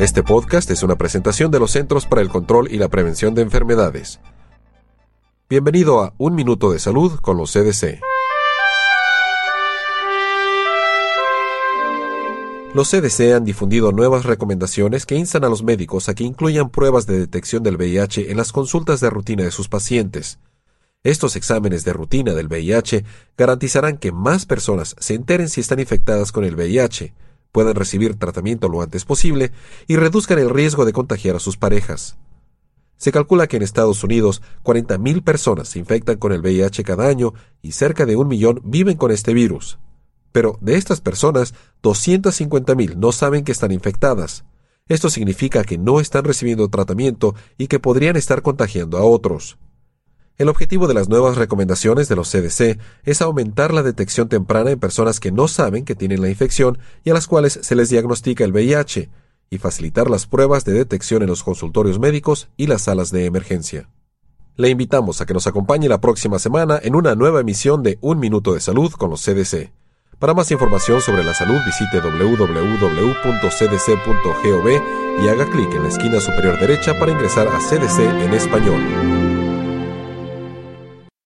Este podcast es una presentación de los Centros para el Control y la Prevención de Enfermedades. Bienvenido a Un Minuto de Salud con los CDC. Los CDC han difundido nuevas recomendaciones que instan a los médicos a que incluyan pruebas de detección del VIH en las consultas de rutina de sus pacientes. Estos exámenes de rutina del VIH garantizarán que más personas se enteren si están infectadas con el VIH, puedan recibir tratamiento lo antes posible y reduzcan el riesgo de contagiar a sus parejas. Se calcula que en Estados Unidos 40.000 personas se infectan con el VIH cada año y cerca de un millón viven con este virus. Pero de estas personas, 250.000 no saben que están infectadas. Esto significa que no están recibiendo tratamiento y que podrían estar contagiando a otros. El objetivo de las nuevas recomendaciones de los CDC es aumentar la detección temprana en personas que no saben que tienen la infección y a las cuales se les diagnostica el VIH, y facilitar las pruebas de detección en los consultorios médicos y las salas de emergencia. Le invitamos a que nos acompañe la próxima semana en una nueva emisión de Un Minuto de Salud con los CDC. Para más información sobre la salud visite www.cdc.gov y haga clic en la esquina superior derecha para ingresar a CDC en español.